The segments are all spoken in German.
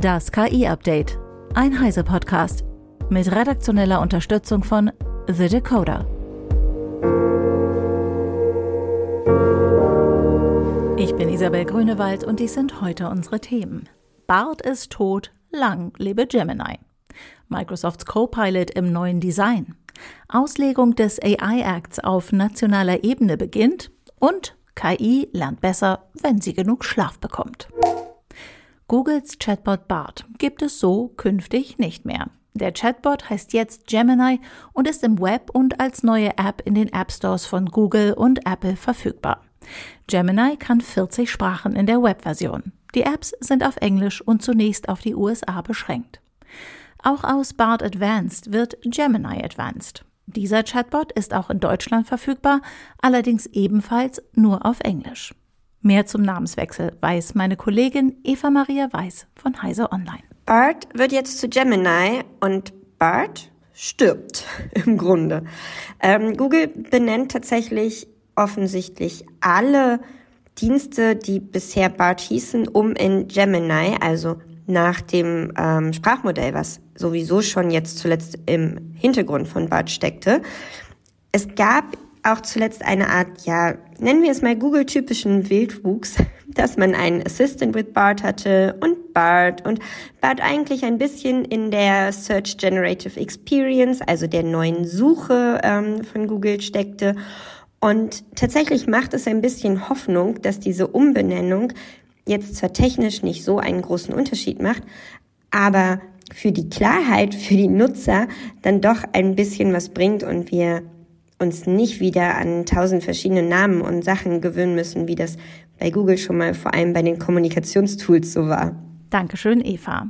Das KI-Update. Ein Heise-Podcast. Mit redaktioneller Unterstützung von The Decoder. Ich bin Isabel Grünewald und dies sind heute unsere Themen. Bart ist tot, lang lebe Gemini. Microsofts Copilot im neuen Design. Auslegung des AI Acts auf nationaler Ebene beginnt und KI lernt besser, wenn sie genug Schlaf bekommt. Googles Chatbot Bart gibt es so künftig nicht mehr. Der Chatbot heißt jetzt Gemini und ist im Web und als neue App in den App Stores von Google und Apple verfügbar. Gemini kann 40 Sprachen in der Webversion. Die Apps sind auf Englisch und zunächst auf die USA beschränkt. Auch aus Bart Advanced wird Gemini Advanced. Dieser Chatbot ist auch in Deutschland verfügbar, allerdings ebenfalls nur auf Englisch. Mehr zum Namenswechsel weiß meine Kollegin Eva Maria Weiß von Heise Online. Bart wird jetzt zu Gemini und Bart stirbt im Grunde. Ähm, Google benennt tatsächlich offensichtlich alle Dienste, die bisher Bart hießen, um in Gemini, also nach dem ähm, Sprachmodell, was sowieso schon jetzt zuletzt im Hintergrund von Bart steckte. Es gab auch zuletzt eine Art, ja, nennen wir es mal Google-typischen Wildwuchs, dass man einen Assistant with Bart hatte und Bart und Bart eigentlich ein bisschen in der Search Generative Experience, also der neuen Suche ähm, von Google steckte. Und tatsächlich macht es ein bisschen Hoffnung, dass diese Umbenennung jetzt zwar technisch nicht so einen großen Unterschied macht, aber für die Klarheit, für die Nutzer dann doch ein bisschen was bringt und wir uns nicht wieder an tausend verschiedene Namen und Sachen gewöhnen müssen, wie das bei Google schon mal vor allem bei den Kommunikationstools so war. Dankeschön, Eva.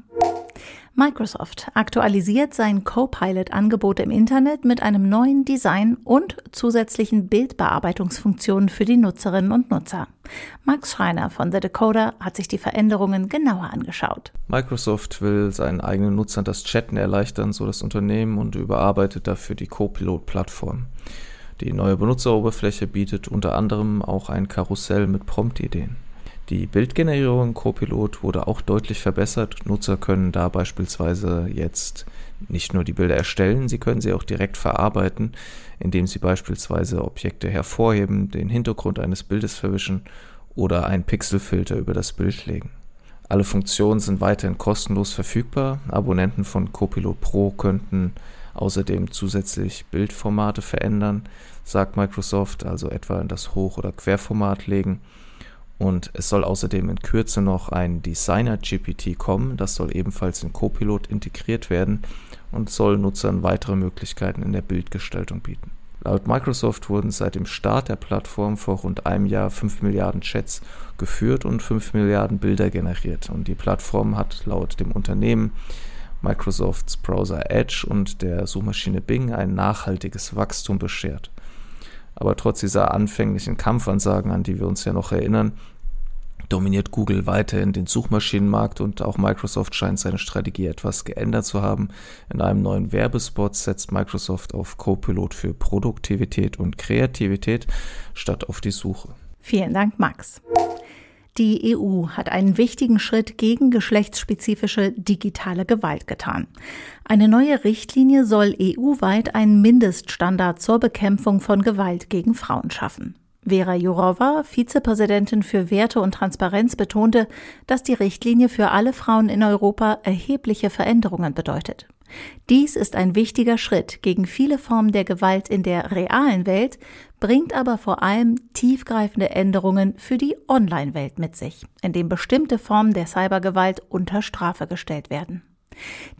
Microsoft aktualisiert sein Copilot-Angebot im Internet mit einem neuen Design und zusätzlichen Bildbearbeitungsfunktionen für die Nutzerinnen und Nutzer. Max Schreiner von The Decoder hat sich die Veränderungen genauer angeschaut. Microsoft will seinen eigenen Nutzern das Chatten erleichtern, so das Unternehmen, und überarbeitet dafür die Copilot-Plattform. Die neue Benutzeroberfläche bietet unter anderem auch ein Karussell mit Promptideen. Die Bildgenerierung Copilot wurde auch deutlich verbessert. Nutzer können da beispielsweise jetzt nicht nur die Bilder erstellen, sie können sie auch direkt verarbeiten, indem sie beispielsweise Objekte hervorheben, den Hintergrund eines Bildes verwischen oder einen Pixelfilter über das Bild legen. Alle Funktionen sind weiterhin kostenlos verfügbar. Abonnenten von Copilot Pro könnten außerdem zusätzlich Bildformate verändern, sagt Microsoft, also etwa in das Hoch- oder Querformat legen und es soll außerdem in Kürze noch ein Designer GPT kommen, das soll ebenfalls in Copilot integriert werden und soll Nutzern weitere Möglichkeiten in der Bildgestaltung bieten. Laut Microsoft wurden seit dem Start der Plattform vor rund einem Jahr 5 Milliarden Chats geführt und 5 Milliarden Bilder generiert. Und die Plattform hat laut dem Unternehmen Microsofts Browser Edge und der Suchmaschine Bing ein nachhaltiges Wachstum beschert. Aber trotz dieser anfänglichen Kampfansagen, an die wir uns ja noch erinnern, dominiert Google weiterhin den Suchmaschinenmarkt und auch Microsoft scheint seine Strategie etwas geändert zu haben. In einem neuen Werbespot setzt Microsoft auf Copilot für Produktivität und Kreativität statt auf die Suche. Vielen Dank, Max. Die EU hat einen wichtigen Schritt gegen geschlechtsspezifische digitale Gewalt getan. Eine neue Richtlinie soll EU-weit einen Mindeststandard zur Bekämpfung von Gewalt gegen Frauen schaffen. Vera Jourova, Vizepräsidentin für Werte und Transparenz, betonte, dass die Richtlinie für alle Frauen in Europa erhebliche Veränderungen bedeutet. Dies ist ein wichtiger Schritt gegen viele Formen der Gewalt in der realen Welt, bringt aber vor allem tiefgreifende Änderungen für die Online-Welt mit sich, indem bestimmte Formen der Cybergewalt unter Strafe gestellt werden.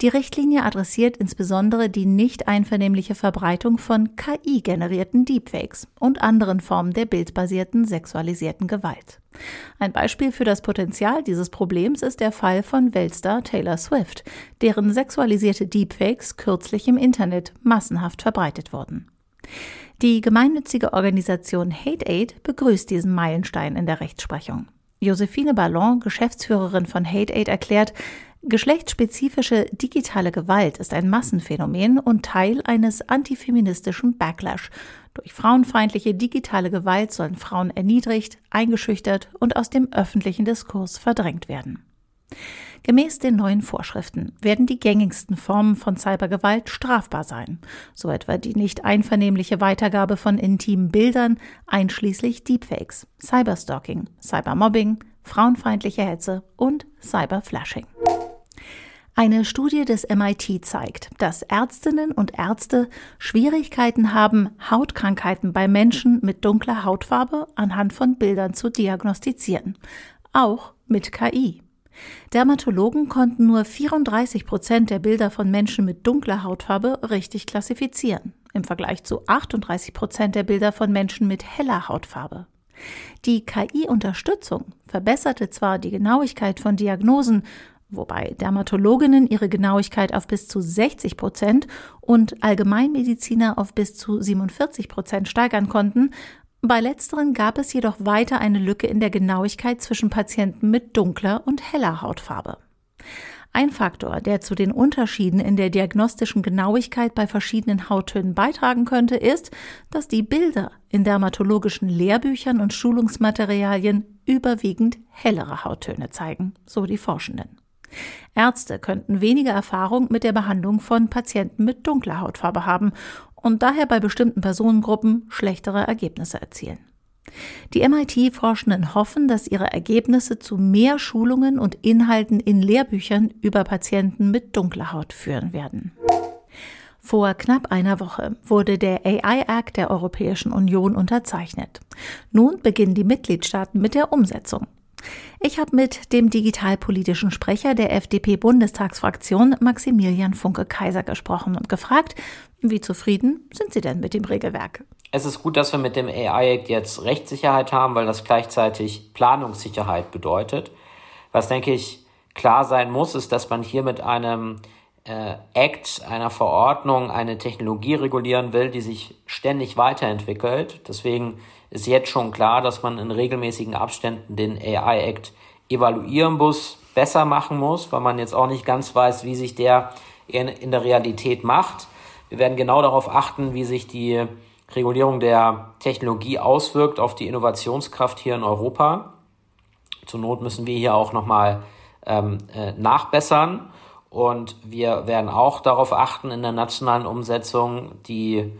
Die Richtlinie adressiert insbesondere die nicht einvernehmliche Verbreitung von KI-generierten Deepfakes und anderen Formen der bildbasierten sexualisierten Gewalt. Ein Beispiel für das Potenzial dieses Problems ist der Fall von Weltstar Taylor Swift, deren sexualisierte Deepfakes kürzlich im Internet massenhaft verbreitet wurden. Die gemeinnützige Organisation Hate Aid begrüßt diesen Meilenstein in der Rechtsprechung. Josephine Ballon, Geschäftsführerin von Hate Aid, erklärt, Geschlechtsspezifische digitale Gewalt ist ein Massenphänomen und Teil eines antifeministischen Backlash. Durch frauenfeindliche digitale Gewalt sollen Frauen erniedrigt, eingeschüchtert und aus dem öffentlichen Diskurs verdrängt werden. Gemäß den neuen Vorschriften werden die gängigsten Formen von Cybergewalt strafbar sein, so etwa die nicht einvernehmliche Weitergabe von intimen Bildern, einschließlich Deepfakes, Cyberstalking, Cybermobbing, frauenfeindliche Hetze und Cyberflashing. Eine Studie des MIT zeigt, dass Ärztinnen und Ärzte Schwierigkeiten haben, Hautkrankheiten bei Menschen mit dunkler Hautfarbe anhand von Bildern zu diagnostizieren. Auch mit KI. Dermatologen konnten nur 34 Prozent der Bilder von Menschen mit dunkler Hautfarbe richtig klassifizieren, im Vergleich zu 38 Prozent der Bilder von Menschen mit heller Hautfarbe. Die KI-Unterstützung verbesserte zwar die Genauigkeit von Diagnosen, wobei Dermatologinnen ihre Genauigkeit auf bis zu 60 Prozent und Allgemeinmediziner auf bis zu 47 Prozent steigern konnten. Bei letzteren gab es jedoch weiter eine Lücke in der Genauigkeit zwischen Patienten mit dunkler und heller Hautfarbe. Ein Faktor, der zu den Unterschieden in der diagnostischen Genauigkeit bei verschiedenen Hauttönen beitragen könnte, ist, dass die Bilder in dermatologischen Lehrbüchern und Schulungsmaterialien überwiegend hellere Hauttöne zeigen, so die Forschenden. Ärzte könnten weniger Erfahrung mit der Behandlung von Patienten mit dunkler Hautfarbe haben und daher bei bestimmten Personengruppen schlechtere Ergebnisse erzielen. Die MIT-Forschenden hoffen, dass ihre Ergebnisse zu mehr Schulungen und Inhalten in Lehrbüchern über Patienten mit dunkler Haut führen werden. Vor knapp einer Woche wurde der AI Act der Europäischen Union unterzeichnet. Nun beginnen die Mitgliedstaaten mit der Umsetzung. Ich habe mit dem digitalpolitischen Sprecher der FDP-Bundestagsfraktion Maximilian Funke-Kaiser gesprochen und gefragt, wie zufrieden sind Sie denn mit dem Regelwerk? Es ist gut, dass wir mit dem AI-Act jetzt Rechtssicherheit haben, weil das gleichzeitig Planungssicherheit bedeutet. Was, denke ich, klar sein muss, ist, dass man hier mit einem äh, Act, einer Verordnung, eine Technologie regulieren will, die sich ständig weiterentwickelt. Deswegen ist jetzt schon klar, dass man in regelmäßigen Abständen den AI-Act evaluieren muss, besser machen muss, weil man jetzt auch nicht ganz weiß, wie sich der in, in der Realität macht. Wir werden genau darauf achten, wie sich die Regulierung der Technologie auswirkt auf die Innovationskraft hier in Europa. Zur Not müssen wir hier auch nochmal ähm, äh, nachbessern. Und wir werden auch darauf achten, in der nationalen Umsetzung die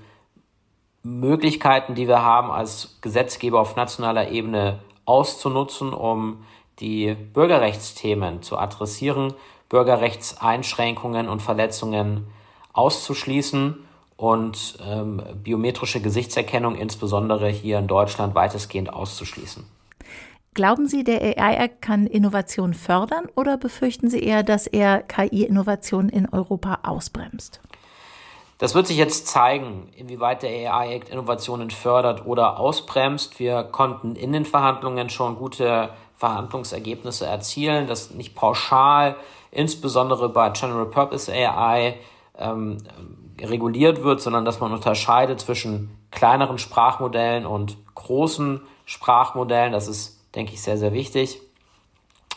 Möglichkeiten, die wir haben, als Gesetzgeber auf nationaler Ebene auszunutzen, um die Bürgerrechtsthemen zu adressieren, Bürgerrechtseinschränkungen und Verletzungen auszuschließen und ähm, biometrische Gesichtserkennung insbesondere hier in Deutschland weitestgehend auszuschließen. Glauben Sie, der AI-Act kann Innovation fördern oder befürchten Sie eher, dass er KI-Innovation in Europa ausbremst? Das wird sich jetzt zeigen, inwieweit der AI-Act Innovationen fördert oder ausbremst. Wir konnten in den Verhandlungen schon gute Verhandlungsergebnisse erzielen, dass nicht pauschal, insbesondere bei General Purpose AI, ähm, reguliert wird, sondern dass man unterscheidet zwischen kleineren Sprachmodellen und großen Sprachmodellen. Das ist, denke ich, sehr, sehr wichtig.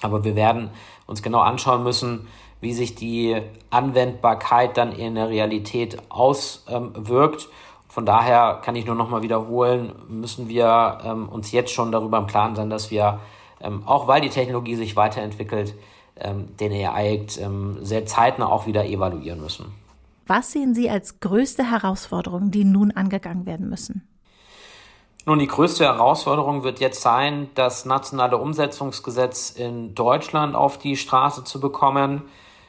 Aber wir werden uns genau anschauen müssen, wie sich die Anwendbarkeit dann in der Realität auswirkt. Von daher kann ich nur noch mal wiederholen, müssen wir ähm, uns jetzt schon darüber im Klaren sein, dass wir, ähm, auch weil die Technologie sich weiterentwickelt, ähm, den AI-Act sehr zeitnah auch wieder evaluieren müssen. Was sehen Sie als größte Herausforderung, die nun angegangen werden müssen? Nun, die größte Herausforderung wird jetzt sein, das nationale Umsetzungsgesetz in Deutschland auf die Straße zu bekommen.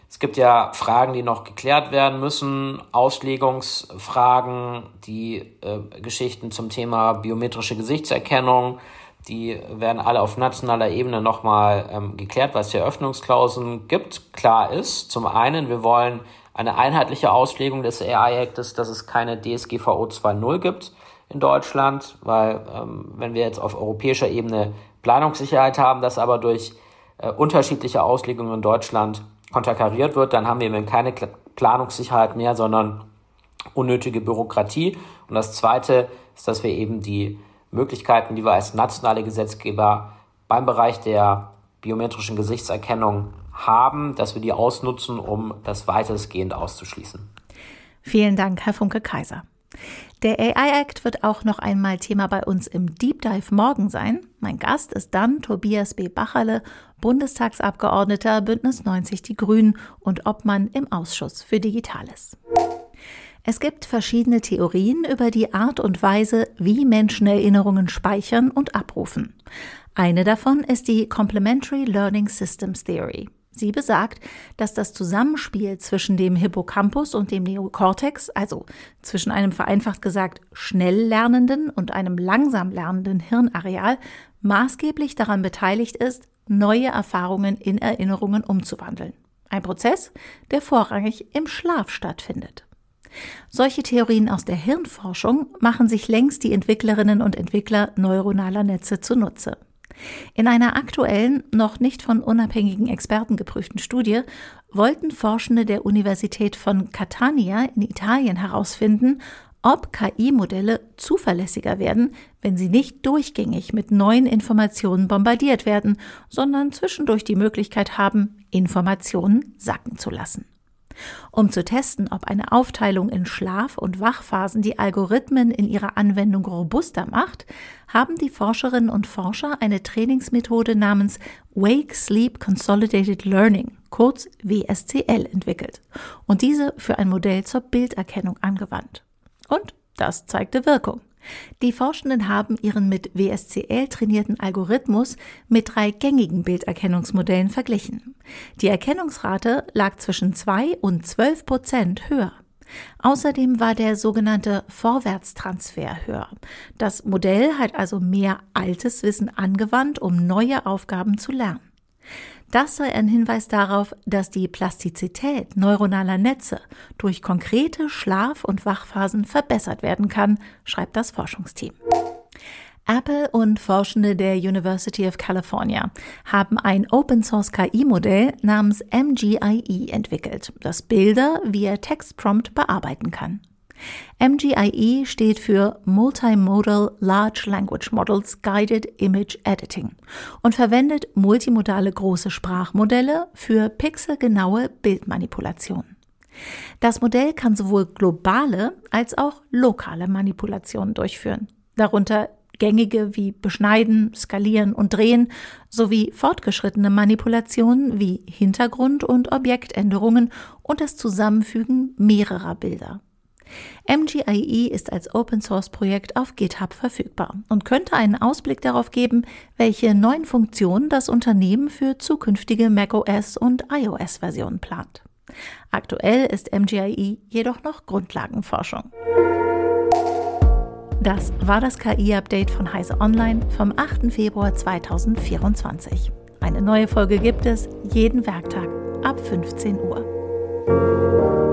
Es gibt ja Fragen, die noch geklärt werden müssen, Auslegungsfragen, die äh, Geschichten zum Thema biometrische Gesichtserkennung, die werden alle auf nationaler Ebene nochmal ähm, geklärt, weil es ja Öffnungsklauseln gibt. Klar ist, zum einen, wir wollen eine einheitliche Auslegung des AI-Actes, dass es keine DSGVO 2.0 gibt in Deutschland, weil ähm, wenn wir jetzt auf europäischer Ebene Planungssicherheit haben, das aber durch äh, unterschiedliche Auslegungen in Deutschland konterkariert wird, dann haben wir eben keine Planungssicherheit mehr, sondern unnötige Bürokratie. Und das Zweite ist, dass wir eben die Möglichkeiten, die wir als nationale Gesetzgeber beim Bereich der biometrischen Gesichtserkennung haben, dass wir die ausnutzen, um das weitestgehend auszuschließen. Vielen Dank, Herr Funke Kaiser. Der AI Act wird auch noch einmal Thema bei uns im Deep Dive morgen sein. Mein Gast ist dann Tobias B. Bacherle, Bundestagsabgeordneter Bündnis 90 Die Grünen und Obmann im Ausschuss für Digitales. Es gibt verschiedene Theorien über die Art und Weise, wie Menschen Erinnerungen speichern und abrufen. Eine davon ist die Complementary Learning Systems Theory. Sie besagt, dass das Zusammenspiel zwischen dem Hippocampus und dem Neokortex, also zwischen einem vereinfacht gesagt schnell lernenden und einem langsam lernenden Hirnareal, maßgeblich daran beteiligt ist, neue Erfahrungen in Erinnerungen umzuwandeln. Ein Prozess, der vorrangig im Schlaf stattfindet. Solche Theorien aus der Hirnforschung machen sich längst die Entwicklerinnen und Entwickler neuronaler Netze zunutze. In einer aktuellen, noch nicht von unabhängigen Experten geprüften Studie wollten Forschende der Universität von Catania in Italien herausfinden, ob KI-Modelle zuverlässiger werden, wenn sie nicht durchgängig mit neuen Informationen bombardiert werden, sondern zwischendurch die Möglichkeit haben, Informationen sacken zu lassen. Um zu testen, ob eine Aufteilung in Schlaf- und Wachphasen die Algorithmen in ihrer Anwendung robuster macht, haben die Forscherinnen und Forscher eine Trainingsmethode namens Wake Sleep Consolidated Learning, kurz WSCL, entwickelt und diese für ein Modell zur Bilderkennung angewandt. Und das zeigte Wirkung. Die Forschenden haben ihren mit WSCL trainierten Algorithmus mit drei gängigen Bilderkennungsmodellen verglichen. Die Erkennungsrate lag zwischen 2 und 12 Prozent höher. Außerdem war der sogenannte Vorwärtstransfer höher. Das Modell hat also mehr altes Wissen angewandt, um neue Aufgaben zu lernen. Das sei ein Hinweis darauf, dass die Plastizität neuronaler Netze durch konkrete Schlaf- und Wachphasen verbessert werden kann, schreibt das Forschungsteam. Apple und Forschende der University of California haben ein Open-Source KI-Modell namens MGIE entwickelt, das Bilder via Textprompt bearbeiten kann. MGIE steht für Multimodal Large Language Models Guided Image Editing und verwendet multimodale große Sprachmodelle für pixelgenaue Bildmanipulation. Das Modell kann sowohl globale als auch lokale Manipulationen durchführen, darunter gängige wie Beschneiden, Skalieren und Drehen sowie fortgeschrittene Manipulationen wie Hintergrund- und Objektänderungen und das Zusammenfügen mehrerer Bilder. MGIE ist als Open Source Projekt auf GitHub verfügbar und könnte einen Ausblick darauf geben, welche neuen Funktionen das Unternehmen für zukünftige macOS und iOS Versionen plant. Aktuell ist MGIE jedoch noch Grundlagenforschung. Das war das KI-Update von Heise Online vom 8. Februar 2024. Eine neue Folge gibt es jeden Werktag ab 15 Uhr.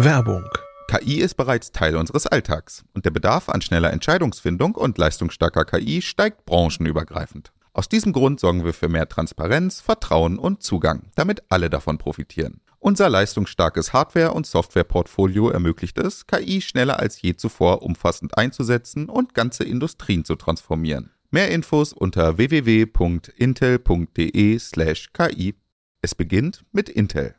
Werbung. KI ist bereits Teil unseres Alltags und der Bedarf an schneller Entscheidungsfindung und leistungsstarker KI steigt branchenübergreifend. Aus diesem Grund sorgen wir für mehr Transparenz, Vertrauen und Zugang, damit alle davon profitieren. Unser leistungsstarkes Hardware- und Softwareportfolio ermöglicht es, KI schneller als je zuvor umfassend einzusetzen und ganze Industrien zu transformieren. Mehr Infos unter www.intel.de/ki. Es beginnt mit Intel.